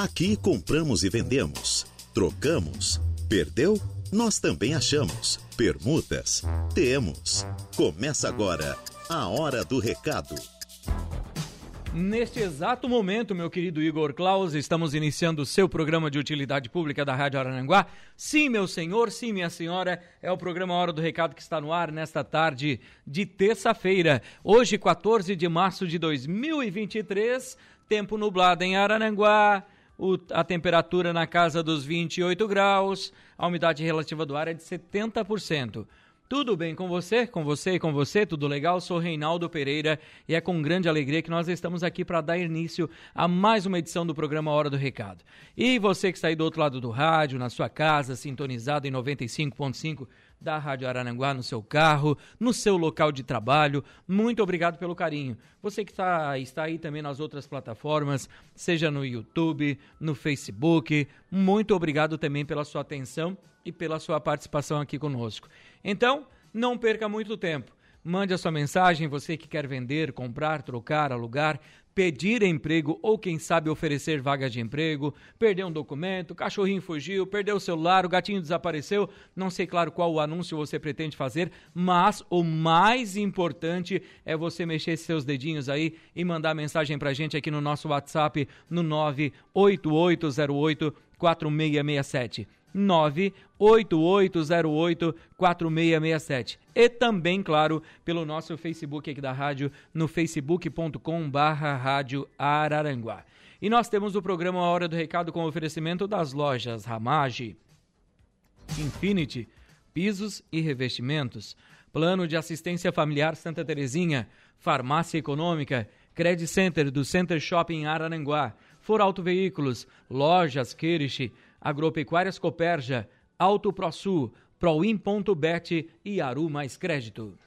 Aqui compramos e vendemos, trocamos, perdeu? Nós também achamos. Permutas? Temos. Começa agora a Hora do Recado. Neste exato momento, meu querido Igor Claus, estamos iniciando o seu programa de utilidade pública da Rádio Arananguá. Sim, meu senhor, sim, minha senhora, é o programa Hora do Recado que está no ar nesta tarde de terça-feira, hoje, 14 de março de 2023, tempo nublado em Arananguá. O, a temperatura na casa dos 28 graus, a umidade relativa do ar é de 70%. Tudo bem com você? Com você e com você? Tudo legal? Sou Reinaldo Pereira e é com grande alegria que nós estamos aqui para dar início a mais uma edição do programa Hora do Recado. E você que está aí do outro lado do rádio, na sua casa, sintonizado em 95.5 da Rádio Arananguá no seu carro, no seu local de trabalho. Muito obrigado pelo carinho. Você que tá, está aí também nas outras plataformas, seja no YouTube, no Facebook, muito obrigado também pela sua atenção e pela sua participação aqui conosco. Então, não perca muito tempo. Mande a sua mensagem, você que quer vender, comprar, trocar, alugar, pedir emprego ou quem sabe oferecer vagas de emprego, perder um documento, cachorrinho fugiu, perdeu o celular, o gatinho desapareceu, não sei claro qual o anúncio você pretende fazer, mas o mais importante é você mexer seus dedinhos aí e mandar mensagem pra gente aqui no nosso WhatsApp no 98808 4667. 988084667. E também, claro, pelo nosso Facebook aqui da rádio, no facebook.com barra rádio Araranguá. E nós temos o programa Hora do Recado com oferecimento das lojas Ramage, Infinity, pisos e revestimentos, Plano de Assistência Familiar Santa Terezinha, Farmácia Econômica, Credit Center do Center Shopping Araranguá, For Auto Veículos, Lojas Kirish, Agropecuárias Coperja, Auto ProSul, Proin.bet e Aru Mais Crédito.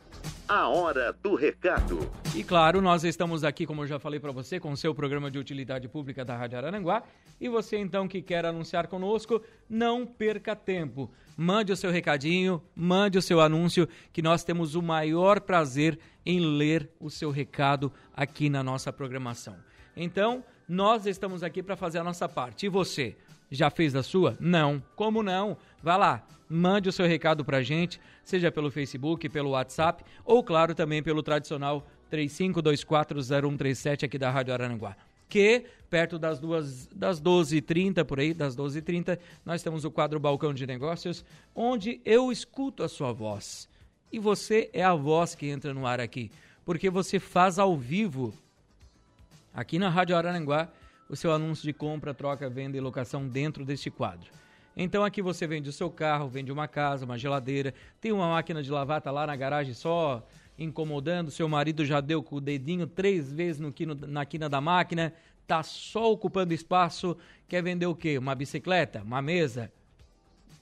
A hora do recado. E claro, nós estamos aqui, como eu já falei para você, com o seu programa de utilidade pública da Rádio Araranguá. E você então que quer anunciar conosco, não perca tempo. Mande o seu recadinho, mande o seu anúncio, que nós temos o maior prazer em ler o seu recado aqui na nossa programação. Então, nós estamos aqui para fazer a nossa parte. E você? Já fez a sua? Não. Como não? Vá lá, mande o seu recado pra gente, seja pelo Facebook, pelo WhatsApp ou, claro, também pelo tradicional 35240137 aqui da Rádio Arananguá. Que, perto das, duas, das 12h30, por aí, das 12h30, nós temos o quadro Balcão de Negócios, onde eu escuto a sua voz. E você é a voz que entra no ar aqui, porque você faz ao vivo, aqui na Rádio Arananguá, o seu anúncio de compra, troca, venda e locação dentro deste quadro. Então aqui você vende o seu carro, vende uma casa, uma geladeira, tem uma máquina de lavar, tá lá na garagem só incomodando, seu marido já deu com o dedinho três vezes no quino, na quina da máquina, tá só ocupando espaço, quer vender o quê? Uma bicicleta? Uma mesa?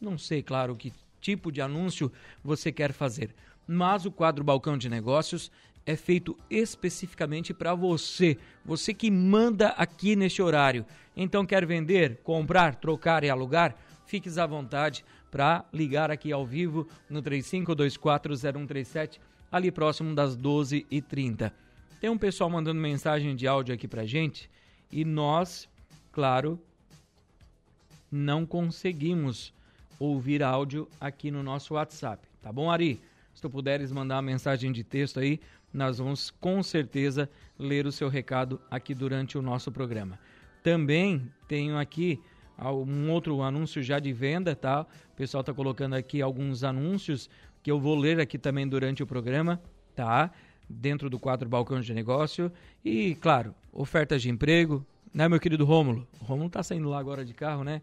Não sei, claro, que tipo de anúncio você quer fazer. Mas o quadro Balcão de Negócios é feito especificamente para você, você que manda aqui neste horário. Então quer vender, comprar, trocar e alugar? Fiques à vontade para ligar aqui ao vivo no 35240137, ali próximo das 12h30. Tem um pessoal mandando mensagem de áudio aqui para gente e nós, claro, não conseguimos ouvir áudio aqui no nosso WhatsApp. Tá bom, Ari? Se tu puderes mandar uma mensagem de texto aí, nós vamos com certeza ler o seu recado aqui durante o nosso programa. Também tenho aqui um outro anúncio já de venda, tá? O pessoal está colocando aqui alguns anúncios que eu vou ler aqui também durante o programa, tá? Dentro do quadro Balcão de Negócio. E, claro, ofertas de emprego, né, meu querido Rômulo? O Rômulo tá saindo lá agora de carro, né?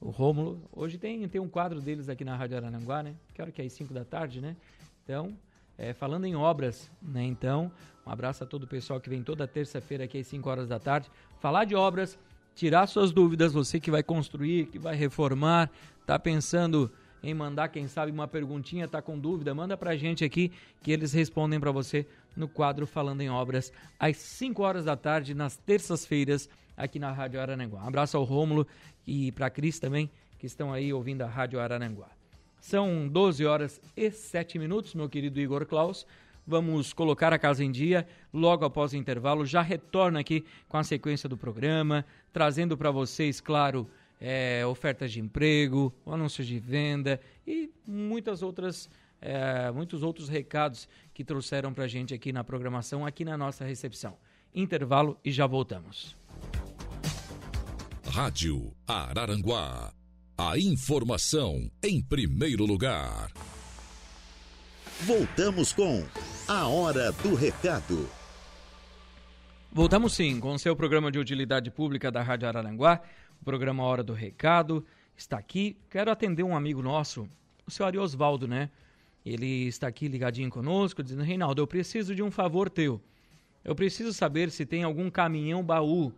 O Rômulo, hoje tem, tem um quadro deles aqui na Rádio Arananguá, né? Que hora que é às 5 da tarde, né? Então, é, falando em obras, né? Então, um abraço a todo o pessoal que vem toda terça-feira aqui às 5 horas da tarde. Falar de obras, tirar suas dúvidas, você que vai construir, que vai reformar, tá pensando em mandar, quem sabe, uma perguntinha, tá com dúvida, manda pra gente aqui que eles respondem para você no quadro Falando em Obras, às 5 horas da tarde, nas terças-feiras, aqui na Rádio Arananguá. Um abraço ao Rômulo e pra Cris também, que estão aí ouvindo a Rádio Arananguá. São 12 horas e 7 minutos, meu querido Igor Klaus. vamos colocar a casa em dia logo após o intervalo. Já retorno aqui com a sequência do programa, trazendo para vocês, claro, é, ofertas de emprego, anúncios de venda e muitas outras, é, muitos outros recados que trouxeram para a gente aqui na programação, aqui na nossa recepção. Intervalo e já voltamos. Rádio Araranguá. A informação em primeiro lugar. Voltamos com A Hora do Recado. Voltamos sim com o seu programa de utilidade pública da Rádio Araranguá, o programa Hora do Recado. Está aqui, quero atender um amigo nosso, o senhor Ari Osvaldo, né? Ele está aqui ligadinho conosco, dizendo: Reinaldo, eu preciso de um favor teu. Eu preciso saber se tem algum caminhão baú.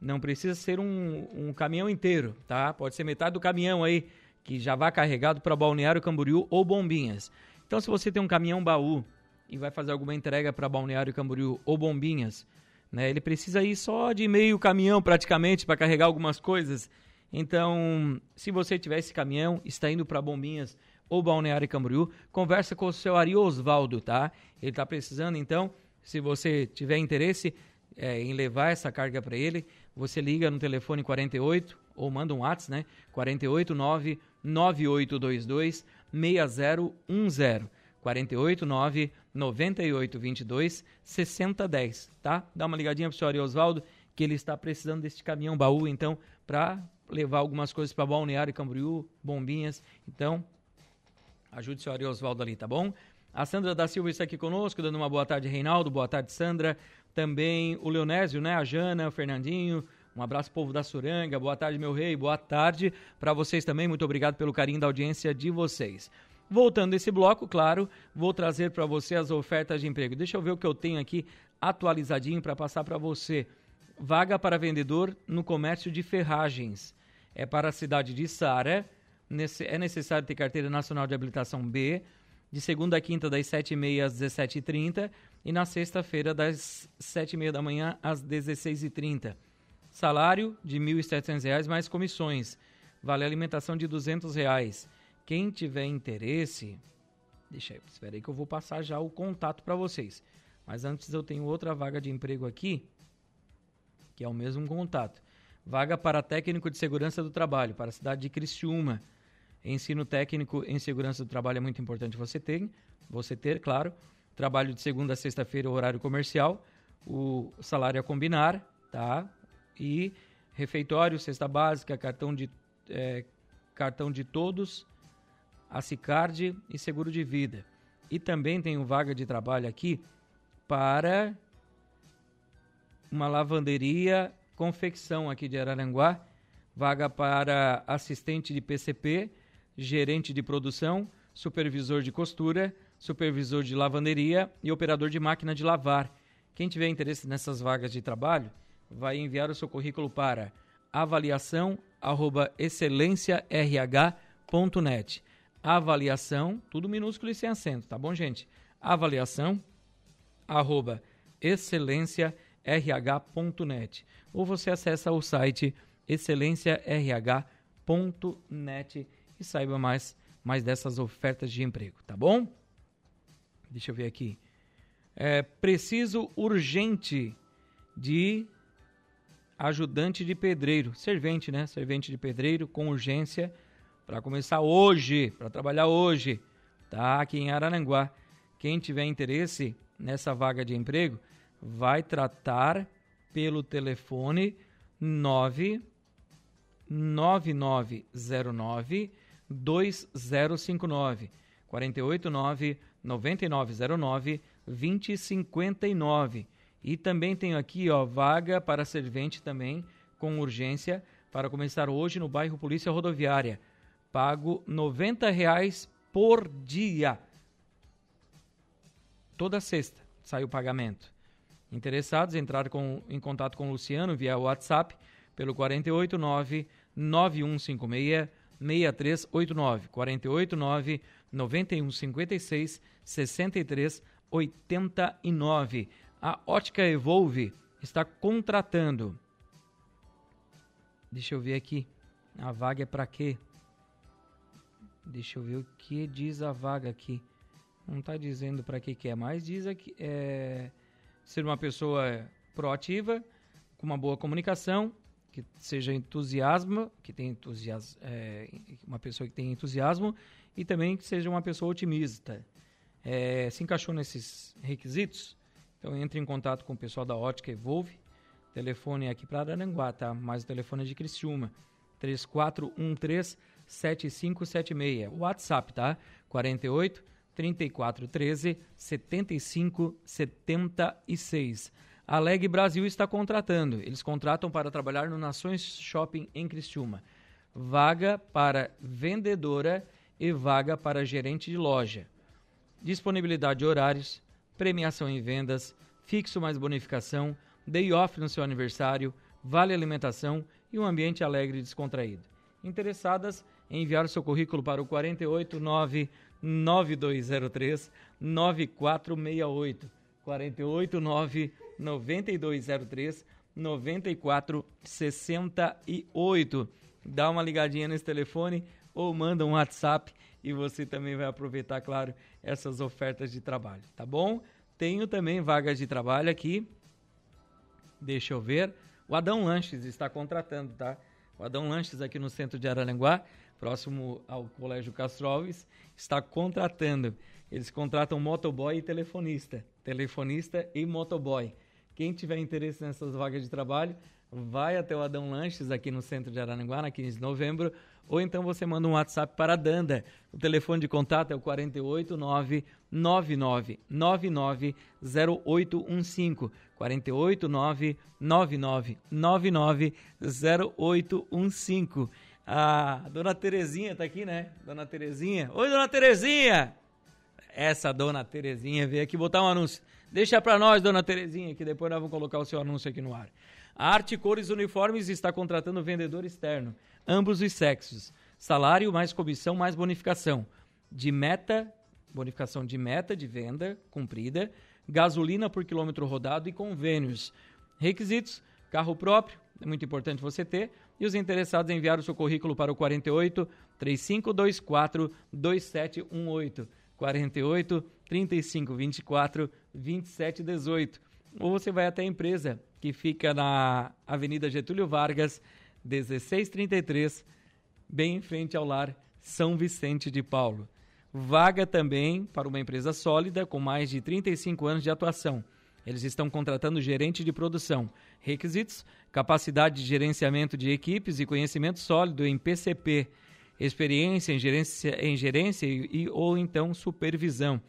Não precisa ser um, um caminhão inteiro, tá? Pode ser metade do caminhão aí, que já vai carregado para Balneário Camboriú ou Bombinhas. Então, se você tem um caminhão baú e vai fazer alguma entrega para Balneário Camboriú ou Bombinhas, né, ele precisa ir só de meio caminhão praticamente para carregar algumas coisas. Então, se você tiver esse caminhão, está indo para Bombinhas ou Balneário Camboriú, conversa com o seu Ari Osvaldo, tá? Ele está precisando, então, se você tiver interesse é, em levar essa carga para ele, você liga no telefone 48 ou manda um WhatsApp, né? 489 9822 6010. 489 9822 6010, tá? Dá uma ligadinha pro senhor Oswaldo, que ele está precisando deste caminhão baú, então, para levar algumas coisas para Balneário Camboriú, bombinhas. Então, ajude o senhor Oswaldo ali, tá bom? A Sandra da Silva está aqui conosco, dando uma boa tarde, Reinaldo. Boa tarde, Sandra. Também o Leonésio, né? A Jana, o Fernandinho, um abraço, povo da Suranga. Boa tarde, meu rei. Boa tarde para vocês também. Muito obrigado pelo carinho da audiência de vocês. Voltando esse bloco, claro, vou trazer para você as ofertas de emprego. Deixa eu ver o que eu tenho aqui atualizadinho para passar para você. Vaga para vendedor no comércio de ferragens. É para a cidade de Sara. É necessário ter carteira nacional de habilitação B. De segunda a quinta, das 7h30 às 17h30. E na sexta-feira, das 7h30 da manhã às 16h30. Salário de R$ 1.700 mais comissões. Vale alimentação de 200 reais. Quem tiver interesse, deixa aí, espera aí que eu vou passar já o contato para vocês. Mas antes eu tenho outra vaga de emprego aqui, que é o mesmo contato. Vaga para técnico de segurança do trabalho, para a cidade de Criciúma. Ensino técnico em segurança do trabalho é muito importante você ter, você ter, claro. Trabalho de segunda a sexta-feira, horário comercial. O salário a combinar, tá? e refeitório, cesta básica, cartão de, é, cartão de todos, a Cicard e seguro de vida. E também tenho vaga de trabalho aqui para uma lavanderia confecção aqui de Araranguá, vaga para assistente de PCP, gerente de produção, supervisor de costura, supervisor de lavanderia e operador de máquina de lavar. Quem tiver interesse nessas vagas de trabalho, vai enviar o seu currículo para avaliação@excelênciarh.net. Avaliação, tudo minúsculo e sem acento, tá bom, gente? Avaliação arroba ou você acessa o site excelênciarh.net e saiba mais, mais dessas ofertas de emprego, tá bom? Deixa eu ver aqui. É preciso urgente de ajudante de pedreiro, servente, né? Servente de pedreiro com urgência para começar hoje, para trabalhar hoje, tá? Aqui em Araranguá. Quem tiver interesse nessa vaga de emprego, vai tratar pelo telefone 99909 2059 489 9909 2059 e também tenho aqui, ó, vaga para servente também, com urgência, para começar hoje no bairro Polícia Rodoviária. Pago R$ reais por dia. Toda sexta sai o pagamento. Interessados, entrar com, em contato com o Luciano via WhatsApp pelo 489 9156 6389 489 9156 6389 a Ótica Evolve está contratando. Deixa eu ver aqui. A vaga é para quê? Deixa eu ver o que diz a vaga aqui. Não está dizendo para que, que é, mas diz aqui é, ser uma pessoa proativa, com uma boa comunicação, que seja entusiasmo, que tem entusiasmo, é, uma pessoa que tem entusiasmo e também que seja uma pessoa otimista. É, se encaixou nesses requisitos? Então entre em contato com o pessoal da Ótica Evolve. Telefone é aqui para Aranguá, tá? Mas o telefone é de Criciúma. 3413 7576. WhatsApp, tá? 48 3413 7576. A Leg Brasil está contratando. Eles contratam para trabalhar no Nações Shopping em Criciúma. Vaga para vendedora e vaga para gerente de loja. Disponibilidade de horários, premiação em vendas, fixo mais bonificação, day off no seu aniversário, vale alimentação e um ambiente alegre e descontraído. Interessadas em enviar seu currículo para o 489 9203 9468. 489 9203 9468. Dá uma ligadinha nesse telefone ou manda um WhatsApp e você também vai aproveitar, claro, essas ofertas de trabalho, tá bom? Tenho também vagas de trabalho aqui. Deixa eu ver. O Adão Lanches está contratando, tá? O Adão Lanches aqui no centro de Araranguá, próximo ao Colégio Castro Alves, está contratando. Eles contratam motoboy e telefonista. Telefonista e motoboy. Quem tiver interesse nessas vagas de trabalho, vai até o Adão Lanches aqui no centro de Araranguá, na 15 de novembro, ou então você manda um WhatsApp para a Danda. O telefone de contato é o 489 990815 489 0815 A dona Terezinha está aqui, né? Dona Terezinha. Oi, dona Terezinha! Essa dona Terezinha veio aqui botar um anúncio. Deixa para nós, dona Terezinha, que depois nós vamos colocar o seu anúncio aqui no ar. A Arte Cores Uniformes está contratando vendedor externo, ambos os sexos. Salário mais comissão mais bonificação. De meta, bonificação de meta de venda cumprida, gasolina por quilômetro rodado e convênios. Requisitos: carro próprio, é muito importante você ter, e os interessados enviar o seu currículo para o 48 3524 2718. 48 35 24 27 18. Ou você vai até a empresa, que fica na Avenida Getúlio Vargas, 1633, bem em frente ao lar São Vicente de Paulo. Vaga também para uma empresa sólida com mais de 35 anos de atuação. Eles estão contratando gerente de produção. Requisitos: capacidade de gerenciamento de equipes e conhecimento sólido em PCP experiência em gerência, em gerência e, ou então supervisão.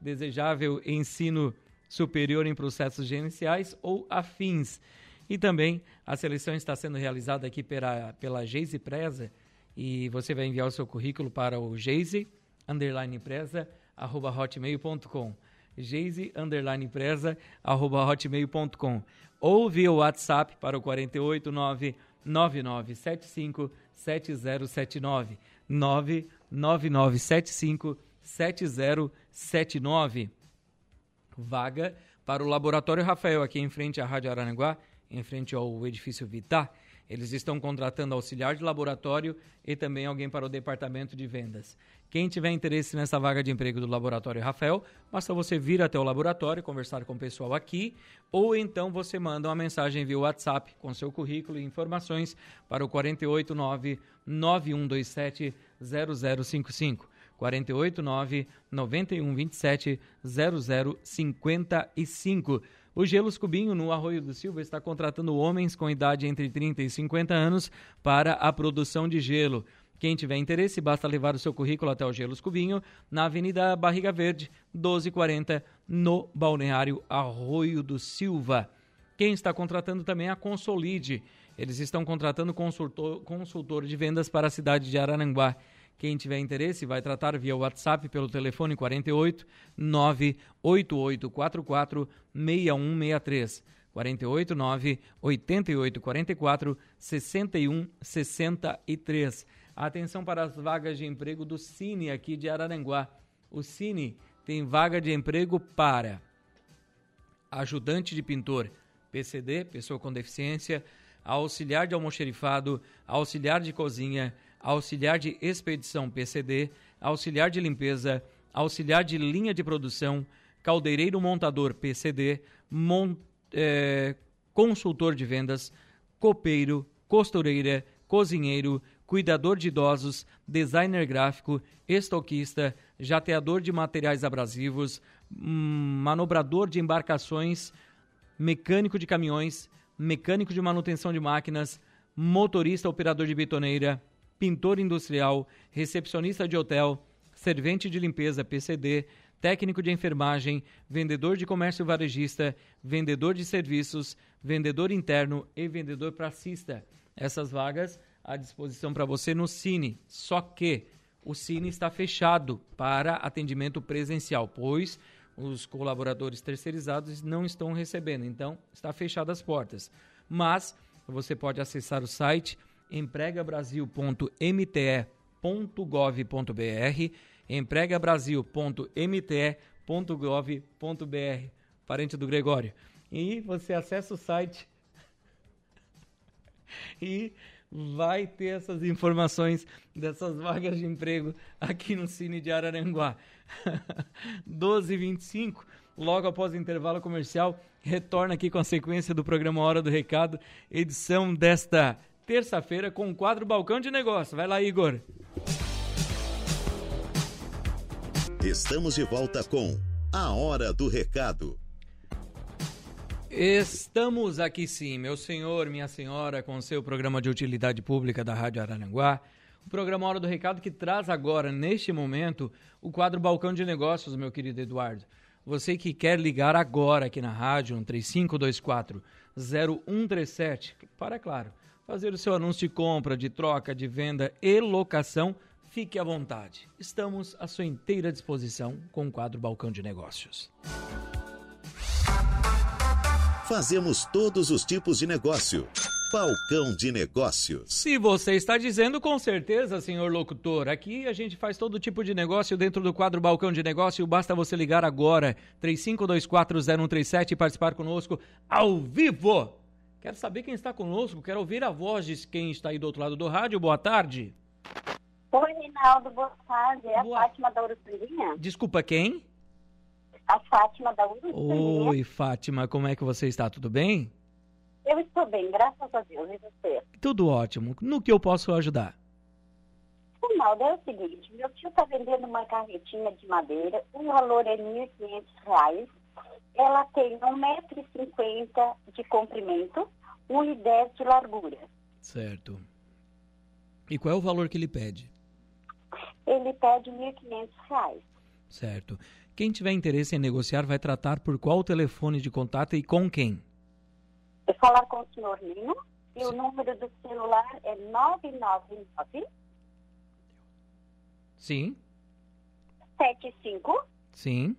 Desejável ensino superior em processos gerenciais ou afins. E também a seleção está sendo realizada aqui pela, pela Geise Preza e você vai enviar o seu currículo para o Geise underline preza arroba hotmail.com Geise underline preza arroba hotmail.com ou via WhatsApp para o 489 9975 7079 99975 7079. Vaga para o Laboratório Rafael, aqui em frente à Rádio Aranguá, em frente ao edifício Vitar. Eles estão contratando auxiliar de laboratório e também alguém para o departamento de vendas. Quem tiver interesse nessa vaga de emprego do Laboratório Rafael, basta você vir até o laboratório, conversar com o pessoal aqui, ou então você manda uma mensagem via WhatsApp com seu currículo e informações para o 489 9127 0055. 489 9127 0055. O Gelos Cubinho, no Arroio do Silva, está contratando homens com idade entre 30 e 50 anos para a produção de gelo. Quem tiver interesse, basta levar o seu currículo até o Gelos Cubinho, na Avenida Barriga Verde, 1240, no Balneário Arroio do Silva. Quem está contratando também é a Consolide. Eles estão contratando consultor, consultor de vendas para a cidade de Arananguá. Quem tiver interesse vai tratar via WhatsApp pelo telefone 48 98844 6163. 48 9 88 44 61 63. Atenção para as vagas de emprego do Cine aqui de Araranguá. O Cine tem vaga de emprego para ajudante de pintor, PCD, pessoa com deficiência, auxiliar de almoxerifado, auxiliar de cozinha, auxiliar de expedição PCD, auxiliar de limpeza, auxiliar de linha de produção, caldeireiro montador PCD, mon, é, consultor de vendas, copeiro, costureira, cozinheiro, cuidador de idosos, designer gráfico, estoquista, jateador de materiais abrasivos, hum, manobrador de embarcações, mecânico de caminhões, mecânico de manutenção de máquinas, motorista operador de betoneira, pintor industrial, recepcionista de hotel, servente de limpeza PCD, técnico de enfermagem, vendedor de comércio varejista, vendedor de serviços, vendedor interno e vendedor pracista. Essas vagas à disposição para você no Cine. Só que o Cine está fechado para atendimento presencial, pois os colaboradores terceirizados não estão recebendo. Então, está fechado as portas. Mas você pode acessar o site empregabrasil.mte.gov.br empregabrasil.mte.gov.br parente do Gregório. E você acessa o site e vai ter essas informações dessas vagas de emprego aqui no Cine de Araranguá. 12h25, logo após o intervalo comercial, retorna aqui com a sequência do programa Hora do Recado, edição desta terça-feira com o quadro Balcão de Negócio. Vai lá, Igor. Estamos de volta com a Hora do Recado. Estamos aqui sim, meu senhor, minha senhora, com o seu programa de utilidade pública da Rádio Araranguá. O programa Hora do Recado que traz agora, neste momento, o quadro Balcão de Negócios, meu querido Eduardo. Você que quer ligar agora aqui na rádio, um 3524 0137, para, claro, fazer o seu anúncio de compra, de troca, de venda e locação, fique à vontade. Estamos à sua inteira disposição com o quadro Balcão de Negócios. Fazemos todos os tipos de negócio. Balcão de Negócios. Se você está dizendo, com certeza, senhor locutor. Aqui a gente faz todo tipo de negócio dentro do quadro Balcão de Negócio. Basta você ligar agora, 35240137 e participar conosco ao vivo. Quero saber quem está conosco, quero ouvir a voz de quem está aí do outro lado do rádio. Boa tarde. Oi, Rinaldo, boa tarde. É boa... a Fátima da Uruçurinha. Desculpa, quem? A Fátima da Uruçurinha. Oi, Fátima, como é que você está? Tudo bem? Eu estou bem, graças a Deus. E você? Tudo ótimo. No que eu posso ajudar? Ronaldo, é o seguinte, meu tio está vendendo uma carretinha de madeira, o valor é R$ 1.500. Ela tem 1,50m de comprimento, 1,10m de largura. Certo. E qual é o valor que ele pede? Ele pede R$ 1.500. Certo. Quem tiver interesse em negociar vai tratar por qual telefone de contato e com quem? É falar com o senhor Lino e Sim. o número do celular é 999 Sim. 75 Sim.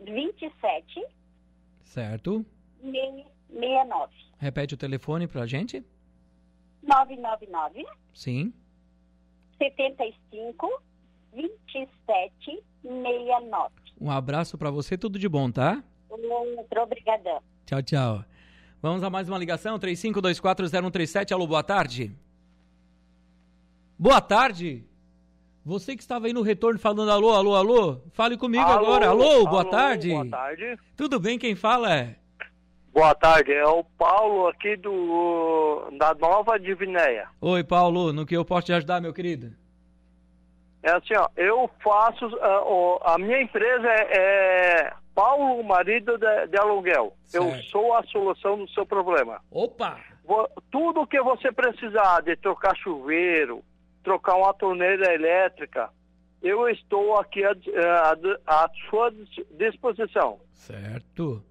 27 Certo. 69. Repete o telefone pra gente. 999 Sim. 75 2769. Um abraço para você, tudo de bom, tá? Muito obrigadão. Tchau, tchau. Vamos a mais uma ligação, 35240137. Alô, boa tarde. Boa tarde. Você que estava aí no retorno falando alô, alô, alô, fale comigo alô, agora. Alô, alô, boa tarde. Boa tarde. Tudo bem, quem fala? Boa tarde, é o Paulo aqui do da Nova Divinéia. Oi, Paulo, no que eu posso te ajudar, meu querido? É assim, ó, eu faço, uh, a minha empresa é, é Paulo Marido de, de Aluguel. Certo. Eu sou a solução do seu problema. Opa! Tudo que você precisar de trocar chuveiro, trocar uma torneira elétrica, eu estou aqui à sua disposição. Certo.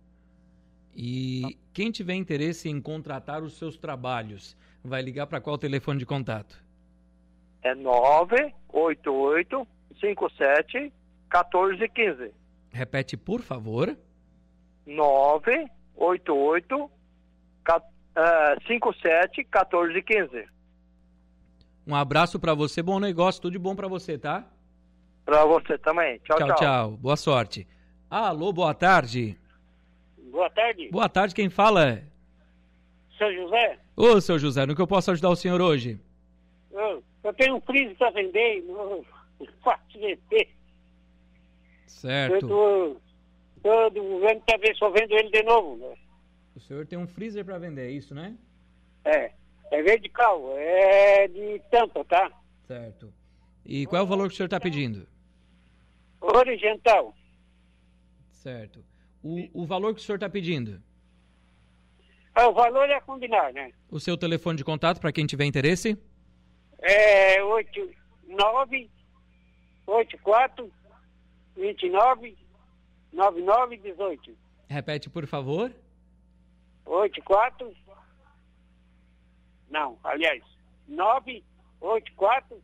E quem tiver interesse em contratar os seus trabalhos, vai ligar para qual telefone de contato? é 988 57 1415. Repete, por favor. 988 57 1415. Um abraço para você, bom negócio, tudo de bom para você, tá? Para você também. Tchau, tchau, tchau, tchau. Boa sorte. Alô, boa tarde. Boa tarde. Boa tarde, quem fala? Seu José? Ô, seu José, no que eu posso ajudar o senhor hoje? Eu, eu tenho um freezer para vender, faço vender. Certo. Todo, todo vendo quer ver só vendo ele de novo. né? O senhor tem um freezer para vender, é isso, né? É. É verde cal, é de tampa, tá? Certo. E qual é o valor que o senhor está pedindo? Oriental. Certo. O, o valor que o senhor está pedindo? Ah, o valor é combinar, né? O seu telefone de contato para quem tiver interesse? É 89 84 29 99 18. Repete, por favor. 84 Não, aliás, 984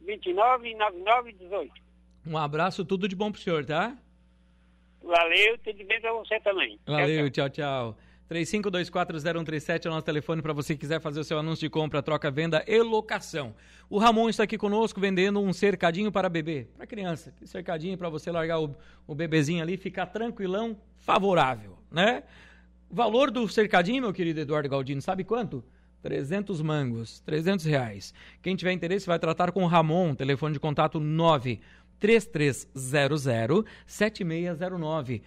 29 99 18. Um abraço, tudo de bom pro senhor, tá? Valeu, tudo bem pra você também. Valeu, Tchau, tchau, tchau. 35240137 é o nosso telefone para você que quiser fazer o seu anúncio de compra, troca, venda e locação. O Ramon está aqui conosco vendendo um cercadinho para bebê, para criança. Cercadinho para você largar o, o bebezinho ali, ficar tranquilão, favorável, né? Valor do cercadinho, meu querido Eduardo Galdino, sabe quanto? 300 mangos, 300 reais. Quem tiver interesse vai tratar com o Ramon, telefone de contato 9 3300 7609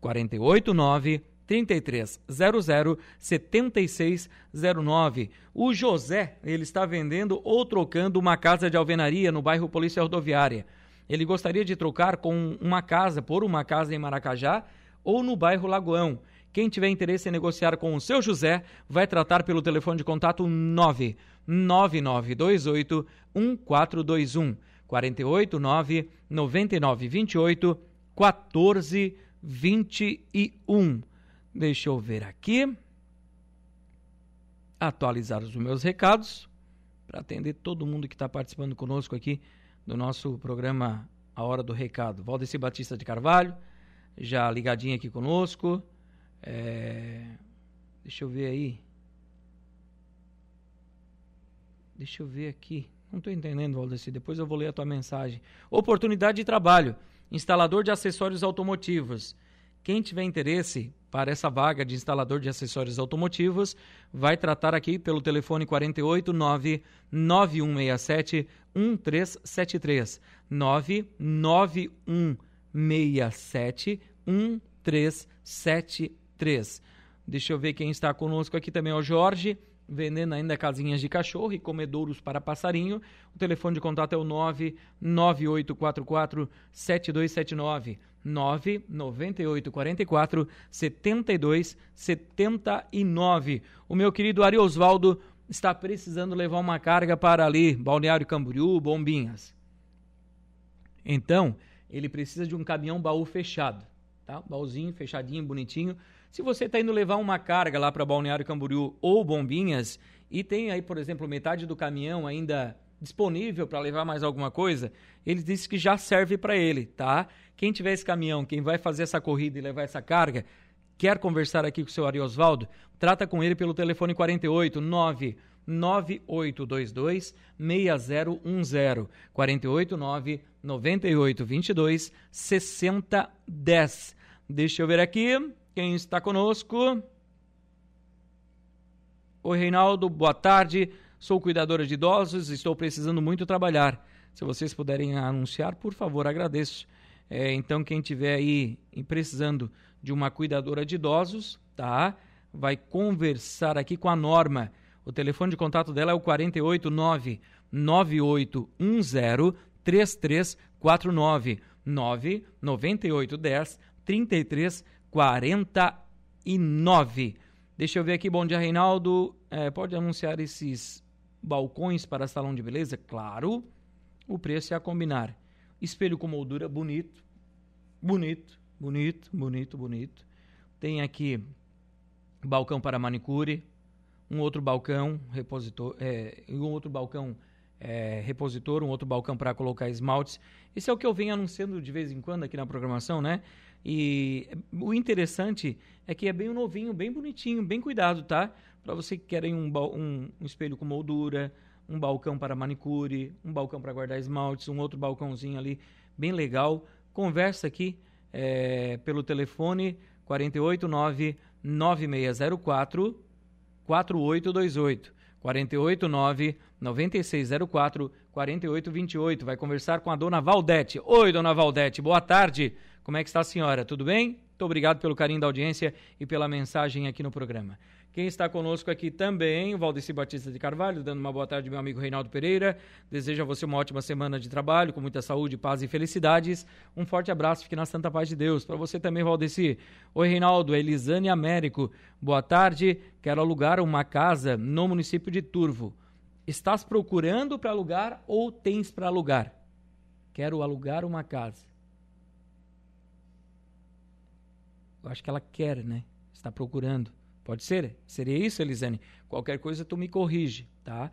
489 3300 7609. O José, ele está vendendo ou trocando uma casa de alvenaria no bairro Polícia Rodoviária. Ele gostaria de trocar com uma casa por uma casa em Maracajá ou no bairro Lagoão. Quem tiver interesse em negociar com o seu José, vai tratar pelo telefone de contato 9 9928 1421 489 9928 1421. Deixa eu ver aqui. Atualizar os meus recados para atender todo mundo que está participando conosco aqui do nosso programa A Hora do Recado. Valdeci Batista de Carvalho, já ligadinho aqui conosco. É... Deixa eu ver aí. Deixa eu ver aqui. Não estou entendendo, Valdeci. Depois eu vou ler a tua mensagem. Oportunidade de trabalho. Instalador de acessórios automotivos. Quem tiver interesse para essa vaga de instalador de acessórios automotivos, vai tratar aqui pelo telefone 489 9167 1373. 99167 1373. Deixa eu ver quem está conosco aqui também é o Jorge, vendendo ainda casinhas de cachorro e comedouros para passarinho. O telefone de contato é o 99844 7279. 99844 7279. O meu querido Ari Osvaldo está precisando levar uma carga para ali, Balneário Camboriú, Bombinhas. Então, ele precisa de um caminhão baú fechado, tá? Baúzinho fechadinho, bonitinho. Se você está indo levar uma carga lá para Balneário Camboriú ou Bombinhas e tem aí, por exemplo, metade do caminhão ainda disponível para levar mais alguma coisa, ele disse que já serve para ele, tá? Quem tiver esse caminhão, quem vai fazer essa corrida e levar essa carga, quer conversar aqui com o seu Ari Osvaldo, trata com ele pelo telefone 48 9 9822 6010 489 9822 6010. Deixa eu ver aqui quem está conosco. Oi, Reinaldo, boa tarde. Sou cuidadora de idosos, estou precisando muito trabalhar. Se vocês puderem anunciar, por favor, agradeço. É, então, quem tiver aí precisando de uma cuidadora de idosos, tá? Vai conversar aqui com a Norma. O telefone de contato dela é o 489 9810 3349 99810 3349. Deixa eu ver aqui, bom dia, Reinaldo. É, pode anunciar esses balcões para salão de beleza? Claro. O preço é a combinar. Espelho com moldura bonito, bonito, bonito, bonito, bonito. Tem aqui balcão para manicure, um outro balcão repositor, é, um outro balcão é, repositor, um outro balcão para colocar esmaltes. Esse é o que eu venho anunciando de vez em quando aqui na programação, né? E o interessante é que é bem novinho, bem bonitinho, bem cuidado, tá? Para você que querem um, um, um espelho com moldura, um balcão para manicure, um balcão para guardar esmaltes, um outro balcãozinho ali bem legal. Conversa aqui é, pelo telefone 489 9604 4828 489 9604 4828. Vai conversar com a dona Valdete. Oi, dona Valdete, boa tarde. Como é que está a senhora? Tudo bem? Muito obrigado pelo carinho da audiência e pela mensagem aqui no programa. Quem está conosco aqui também, o Valdeci Batista de Carvalho, dando uma boa tarde meu amigo Reinaldo Pereira. Desejo a você uma ótima semana de trabalho, com muita saúde, paz e felicidades. Um forte abraço, fique na santa paz de Deus. Para você também, Valdeci. Oi, Reinaldo, Elisane Américo. Boa tarde, quero alugar uma casa no município de Turvo. Estás procurando para alugar ou tens para alugar? Quero alugar uma casa. Eu acho que ela quer, né? Está procurando. Pode ser? Seria isso, Elisane? Qualquer coisa tu me corrige, tá?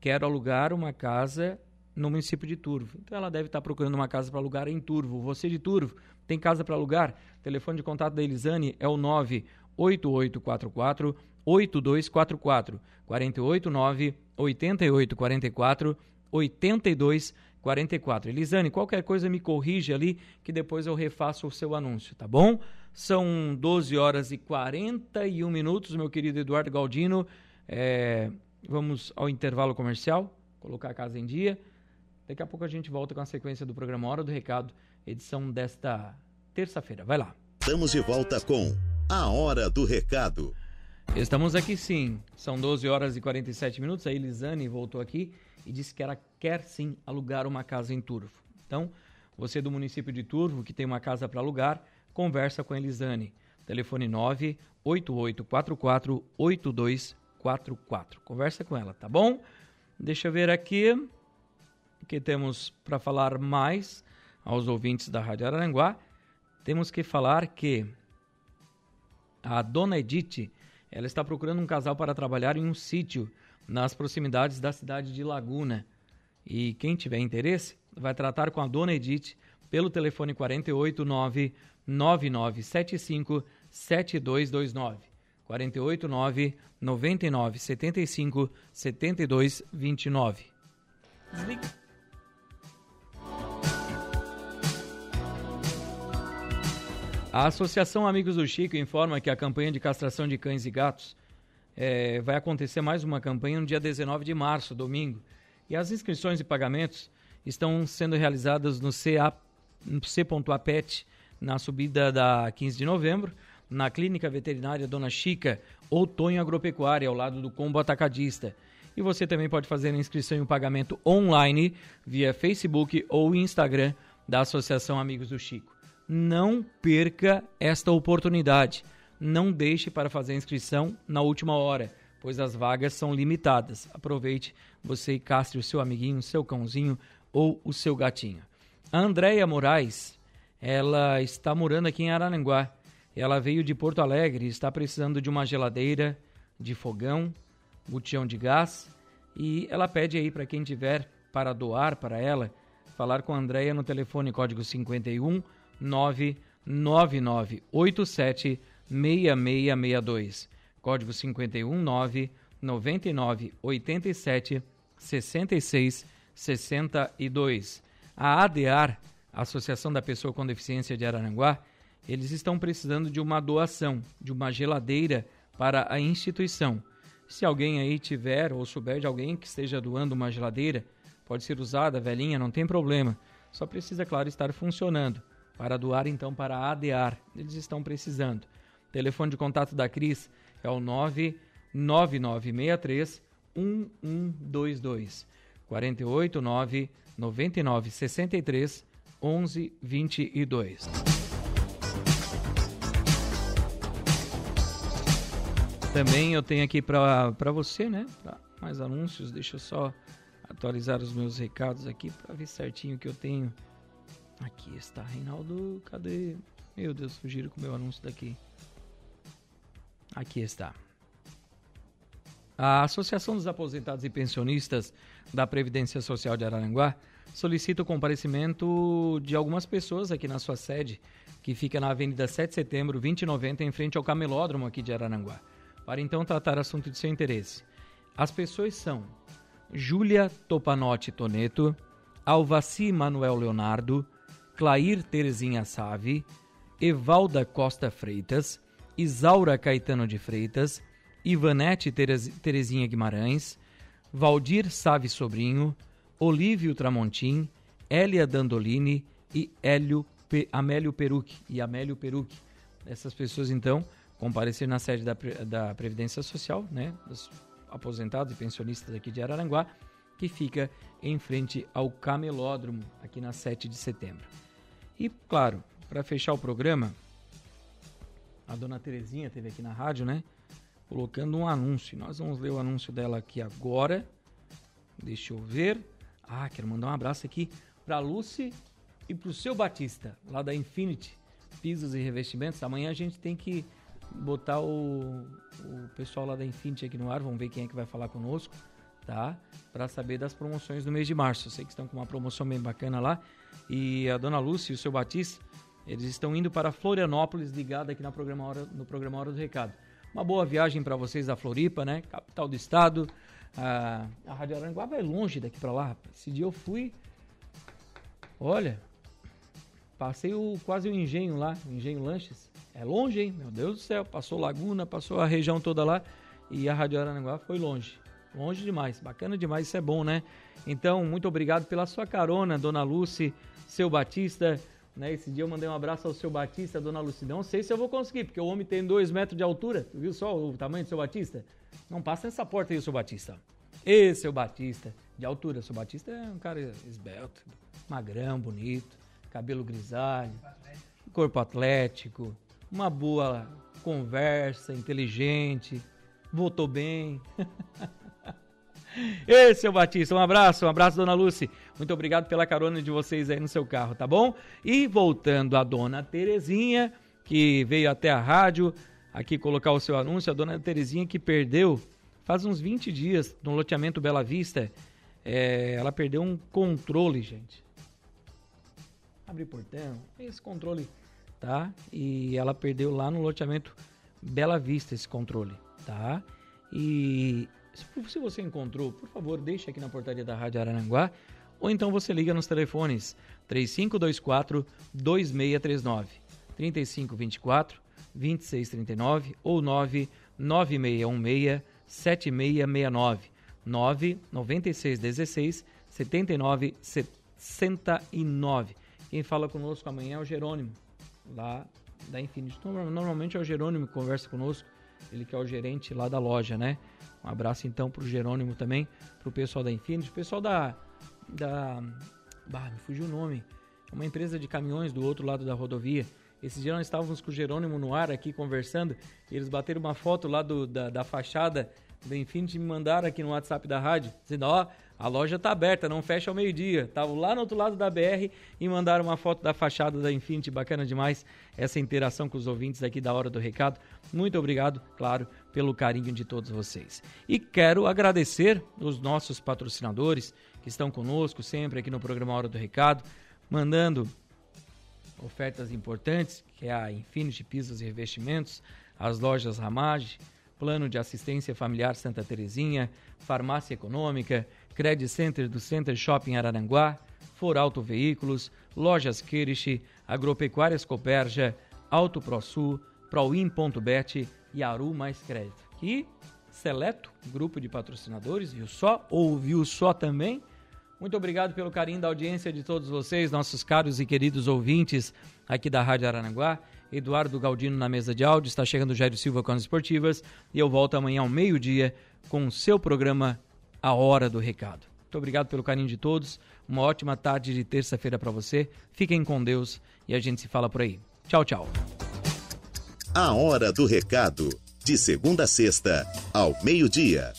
Quero alugar uma casa no município de Turvo. Então ela deve estar procurando uma casa para alugar em Turvo. Você de Turvo, tem casa para alugar? O telefone de contato da Elisane é o 98844 8244 489 8844 8244. Elisane, qualquer coisa me corrige ali que depois eu refaço o seu anúncio, tá bom? São 12 horas e 41 minutos, meu querido Eduardo Galdino. É, vamos ao intervalo comercial, colocar a casa em dia. Daqui a pouco a gente volta com a sequência do programa Hora do Recado, edição desta terça-feira. Vai lá. Estamos de volta com a Hora do Recado. Estamos aqui sim. São 12 horas e 47 minutos. A Elisane voltou aqui e disse que ela quer sim alugar uma casa em Turvo. Então, você do município de Turvo que tem uma casa para alugar, conversa com a Elisane. Telefone 98844 8244. Conversa com ela, tá bom? Deixa eu ver aqui o que temos para falar mais aos ouvintes da Rádio Araranguá. Temos que falar que a dona Edith, ela está procurando um casal para trabalhar em um sítio nas proximidades da cidade de Laguna. E quem tiver interesse, vai tratar com a dona Edith pelo telefone 489 9975 7229. 489 99 75 72 29. Desliga. A Associação Amigos do Chico informa que a campanha de castração de cães e gatos é, vai acontecer mais uma campanha no dia 19 de março, domingo. E as inscrições e pagamentos estão sendo realizadas no CA, no C.APET na subida da 15 de novembro, na Clínica Veterinária Dona Chica ou Tonho Agropecuária, ao lado do Combo Atacadista. E você também pode fazer a inscrição e o pagamento online via Facebook ou Instagram da Associação Amigos do Chico. Não perca esta oportunidade. Não deixe para fazer a inscrição na última hora, pois as vagas são limitadas. Aproveite você e castre o seu amiguinho, o seu cãozinho ou o seu gatinho. A Andréia Moraes ela está morando aqui em Araranguá. Ela veio de Porto Alegre, está precisando de uma geladeira, de fogão, botijão de gás e ela pede aí para quem tiver para doar para ela, falar com a Andrea no telefone código 51 99987 6662. Código 51 999 87 66 62. Associação da Pessoa com Deficiência de Araranguá, eles estão precisando de uma doação, de uma geladeira para a instituição. Se alguém aí tiver ou souber de alguém que esteja doando uma geladeira, pode ser usada, velhinha, não tem problema. Só precisa, claro, estar funcionando. Para doar, então, para a ADAR. Eles estão precisando. O telefone de contato da Cris é o 99963 1122 489 9963 11 22. Também eu tenho aqui para você, né? Pra mais anúncios, deixa eu só atualizar os meus recados aqui para ver certinho que eu tenho. Aqui está, Reinaldo, cadê? Meu Deus, fugiram com o meu anúncio daqui. Aqui está. A Associação dos Aposentados e Pensionistas da Previdência Social de Araranguá solicita o comparecimento de algumas pessoas aqui na sua sede, que fica na Avenida 7 de Setembro, 2090, em frente ao Camelódromo aqui de Araranguá, para então tratar assunto de seu interesse. As pessoas são Júlia Topanotti Toneto, Alvaci Manuel Leonardo, Clair Terezinha Save, Evalda Costa Freitas, Isaura Caetano de Freitas, Ivanete Terezinha Guimarães, Valdir Save Sobrinho, Olívio Tramontim, Elia Dandolini e Hélio Pe Amélio Perucchi e Amélio Perucchi. Essas pessoas, então, compareceram na sede da, da Previdência Social, né, dos aposentados e pensionistas aqui de Araranguá, que fica em frente ao Camelódromo, aqui na 7 de setembro. E, claro, para fechar o programa, a dona Terezinha teve aqui na rádio, né? Colocando um anúncio. Nós vamos ler o anúncio dela aqui agora. Deixa eu ver. Ah, quero mandar um abraço aqui para Lucy e para o seu Batista, lá da Infinity Pisos e Revestimentos. Amanhã a gente tem que botar o, o pessoal lá da Infinity aqui no ar. Vamos ver quem é que vai falar conosco, tá? Para saber das promoções do mês de março. Eu sei que estão com uma promoção bem bacana lá. E a dona Lúcia e o seu Batista, eles estão indo para Florianópolis, ligado aqui no programa Hora, no programa Hora do Recado. Uma boa viagem para vocês da Floripa, né? Capital do estado. A, a Rádio Aranguá vai longe daqui para lá. Esse dia eu fui. Olha, passei o, quase o engenho lá, o engenho Lanches. É longe, hein? Meu Deus do céu. Passou Laguna, passou a região toda lá. E a Rádio Aranguá foi longe. Longe demais. Bacana demais, isso é bom, né? Então, muito obrigado pela sua carona, dona Lucy, seu Batista. Né? Esse dia eu mandei um abraço ao seu Batista, dona Lucy. Não sei se eu vou conseguir, porque o homem tem dois metros de altura. Tu viu só o tamanho do seu Batista? Não passa nessa porta aí, seu Batista. E seu Batista, de altura. Seu Batista é um cara esbelto, magrão, bonito, cabelo grisalho, corpo atlético, uma boa conversa, inteligente, votou bem. Ei, seu Batista, um abraço, um abraço, dona Lucy. Muito obrigado pela carona de vocês aí no seu carro, tá bom? E voltando a dona Terezinha, que veio até a rádio aqui colocar o seu anúncio, a dona Terezinha que perdeu faz uns 20 dias no loteamento Bela Vista. É, ela perdeu um controle, gente. Abre portão, esse controle, tá? E ela perdeu lá no loteamento Bela Vista esse controle, tá? E se você encontrou, por favor, deixe aqui na portaria da Rádio Araranguá ou então você liga nos telefones 3524 2639, 3524 2639 ou 99616 7669, 99616 7969. Quem fala conosco amanhã é o Jerônimo, lá da Infinity. Normalmente é o Jerônimo que conversa conosco, ele que é o gerente lá da loja, né? Um abraço então pro Jerônimo também, pro pessoal da Infinity, pessoal da. da. Bah, me fugiu o nome. É uma empresa de caminhões do outro lado da rodovia. Esses dias nós estávamos com o Jerônimo no ar aqui conversando, e eles bateram uma foto lá do, da, da fachada da Infinity me mandaram aqui no WhatsApp da rádio, dizendo, ó, a loja tá aberta, não fecha ao meio-dia. Estavam lá no outro lado da BR e mandaram uma foto da fachada da Infinity, bacana demais essa interação com os ouvintes aqui da Hora do Recado. Muito obrigado, claro, pelo carinho de todos vocês. E quero agradecer os nossos patrocinadores que estão conosco sempre aqui no programa Hora do Recado, mandando ofertas importantes, que é a Infinity Pisos e Revestimentos, as lojas Ramage, Plano de Assistência Familiar Santa Terezinha, Farmácia Econômica, Credit Center do Center Shopping Araranguá, For Auto Veículos, Lojas Kirish, Agropecuárias Coperja, Auto ProSul, Proin.bet e Aru Mais Crédito. Que seleto grupo de patrocinadores, viu só? Ou viu só também? Muito obrigado pelo carinho da audiência de todos vocês, nossos caros e queridos ouvintes aqui da Rádio Aranaguá. Eduardo Galdino na mesa de áudio, está chegando Jairo Silva com as esportivas e eu volto amanhã ao meio-dia com o seu programa A Hora do Recado. Muito obrigado pelo carinho de todos, uma ótima tarde de terça-feira para você, fiquem com Deus e a gente se fala por aí. Tchau, tchau. A Hora do Recado, de segunda a sexta, ao meio-dia.